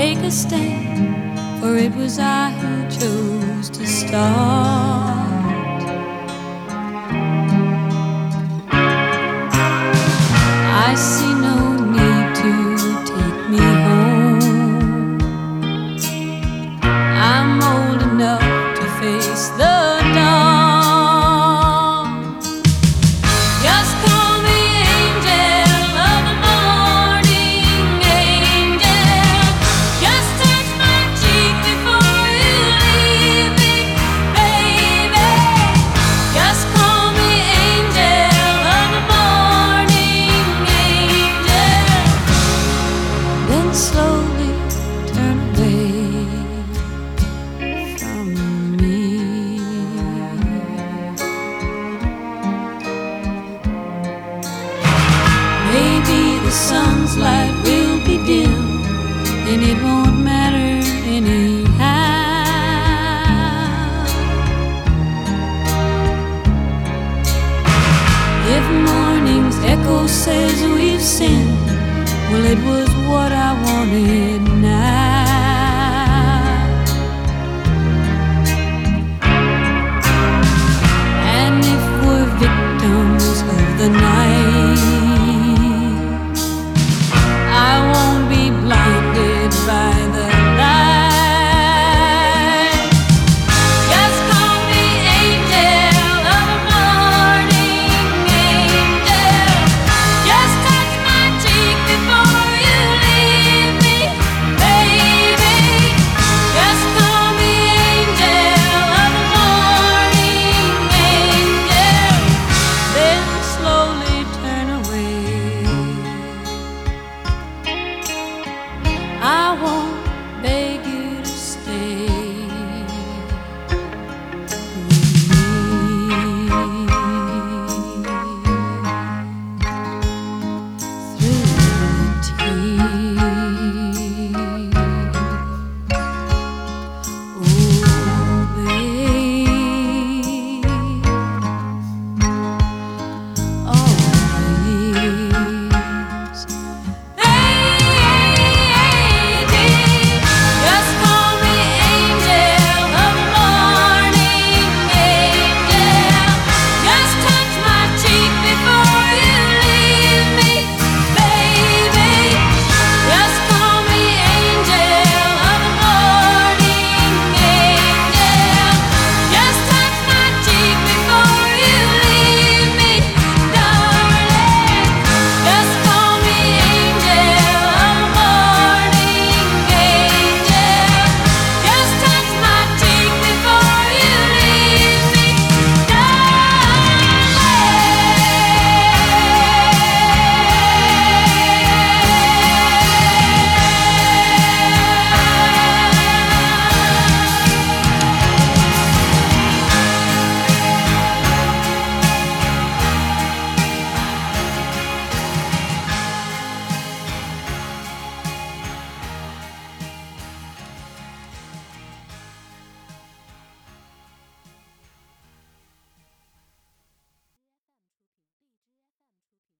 take a stand, for it was I who chose to start. the sun's light will be dim, and it won't matter anyhow. If morning's echo says we've sinned, well, it was what I wanted now.